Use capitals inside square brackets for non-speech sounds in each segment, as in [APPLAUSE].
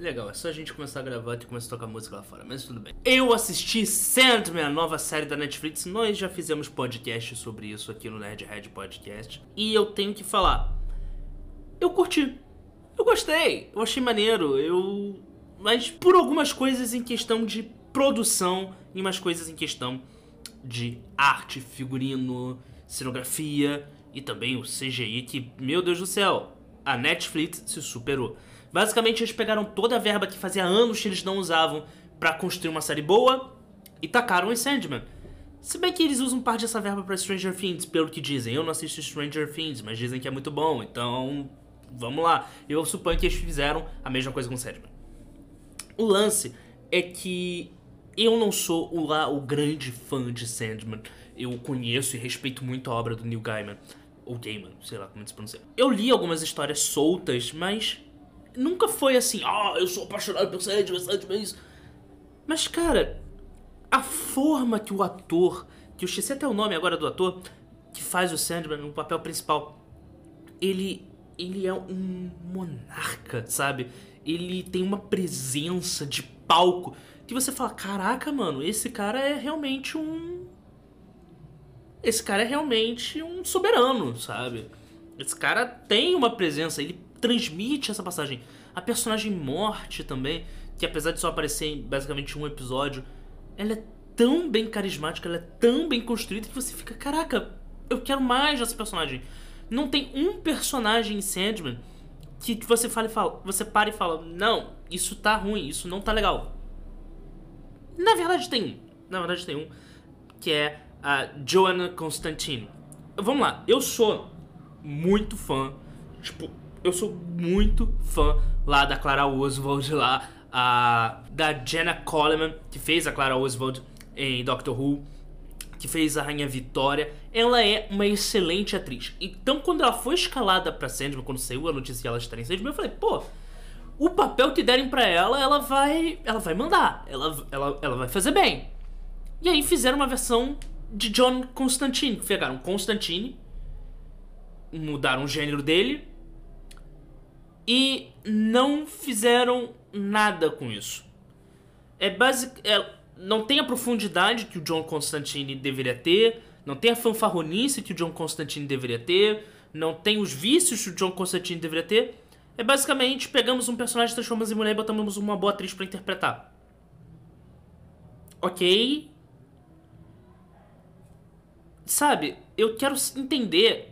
Legal, é só a gente começar a gravar e começar a tocar música lá fora, mas tudo bem. Eu assisti Sandman, a nova série da Netflix. Nós já fizemos podcast sobre isso aqui no Nerdhead Podcast. E eu tenho que falar. Eu curti. Eu gostei. Eu achei maneiro. Eu. Mas por algumas coisas em questão de produção e umas coisas em questão de arte, figurino, cenografia e também o CGI que, meu Deus do céu, a Netflix se superou. Basicamente, eles pegaram toda a verba que fazia anos que eles não usavam para construir uma série boa e tacaram em Sandman. Se bem que eles usam parte dessa verba para Stranger Things, pelo que dizem. Eu não assisto Stranger Things, mas dizem que é muito bom, então vamos lá. Eu suponho que eles fizeram a mesma coisa com Sandman. O lance é que eu não sou o, lá, o grande fã de Sandman. Eu conheço e respeito muito a obra do Neil Gaiman. Ou Gaiman, sei lá como se pronuncia. Eu li algumas histórias soltas, mas nunca foi assim, ah, oh, eu sou apaixonado por Sandman, Sandman é isso. Mas, cara, a forma que o ator, que eu esqueci até o nome agora do ator, que faz o Sandman no papel principal, ele, ele é um monarca, sabe? Ele tem uma presença de palco que você fala, caraca, mano, esse cara é realmente um... Esse cara é realmente um soberano, sabe? Esse cara tem uma presença, ele transmite essa passagem. A personagem Morte também, que apesar de só aparecer em basicamente um episódio, ela é tão bem carismática, ela é tão bem construída que você fica, caraca, eu quero mais dessa personagem. Não tem um personagem em Sandman que você fala e fala, você para e fala, não, isso tá ruim, isso não tá legal. Na verdade tem um, na verdade tem um, que é a Joanna Constantine. Vamos lá, eu sou muito fã, tipo, eu sou muito fã lá da Clara Oswald lá, a, da Jenna Coleman, que fez a Clara Oswald em Doctor Who, que fez a Rainha Vitória. Ela é uma excelente atriz. Então, quando ela foi escalada pra Sandman, quando saiu a notícia que ela estaria em Sandman, eu falei, pô, o papel que derem para ela, ela vai, ela vai mandar, ela, ela, ela vai fazer bem. E aí fizeram uma versão de John Constantine, pegaram Constantine, mudaram o gênero dele e não fizeram nada com isso. É basic, é, não tem a profundidade que o John Constantine deveria ter, não tem a fanfarronice que o John Constantine deveria ter, não tem os vícios que o John Constantine deveria ter. É basicamente pegamos um personagem, transformamos em mulher e botamos uma boa atriz para interpretar. Ok. Sabe, eu quero entender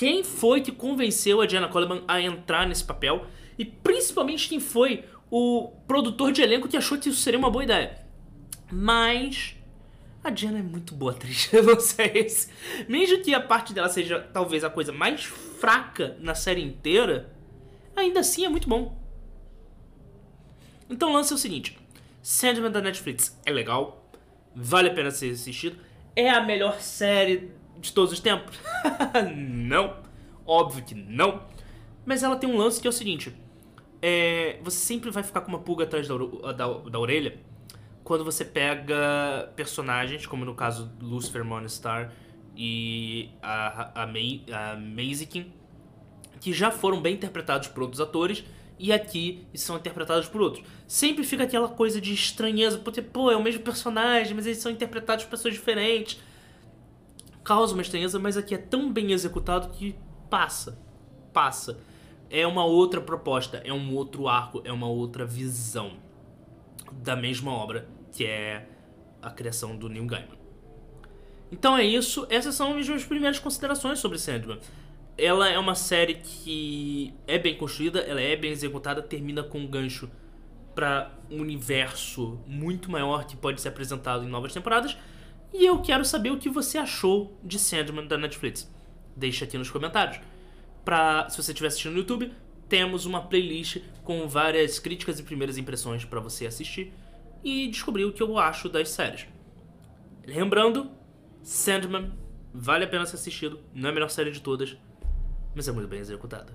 quem foi que convenceu a Diana Coleman a entrar nesse papel e principalmente quem foi o produtor de elenco que achou que isso seria uma boa ideia. Mas a Diana é muito boa atriz, [LAUGHS] se... Mesmo que a parte dela seja talvez a coisa mais fraca na série inteira, ainda assim é muito bom. Então o lance é o seguinte, Sandman da Netflix é legal, vale a pena ser assistido, é a melhor série de todos os tempos? [LAUGHS] não. Óbvio que não. Mas ela tem um lance que é o seguinte: é, você sempre vai ficar com uma pulga atrás da, da, da orelha quando você pega personagens, como no caso Lucifer Morningstar e a, a, May, a que já foram bem interpretados por outros atores e aqui são interpretados por outros. Sempre fica aquela coisa de estranheza, porque, pô, é o mesmo personagem, mas eles são interpretados por pessoas diferentes causa uma estranheza, mas aqui é tão bem executado que passa. Passa. É uma outra proposta, é um outro arco, é uma outra visão da mesma obra, que é a criação do Neil Gaiman. Então é isso, essas são as minhas primeiras considerações sobre Sandman. Ela é uma série que é bem construída, ela é bem executada, termina com um gancho para um universo muito maior que pode ser apresentado em novas temporadas e eu quero saber o que você achou de Sandman da Netflix. Deixa aqui nos comentários. Pra, se você estiver assistindo no YouTube, temos uma playlist com várias críticas e primeiras impressões para você assistir e descobrir o que eu acho das séries. Lembrando, Sandman vale a pena ser assistido, não é a melhor série de todas, mas é muito bem executada.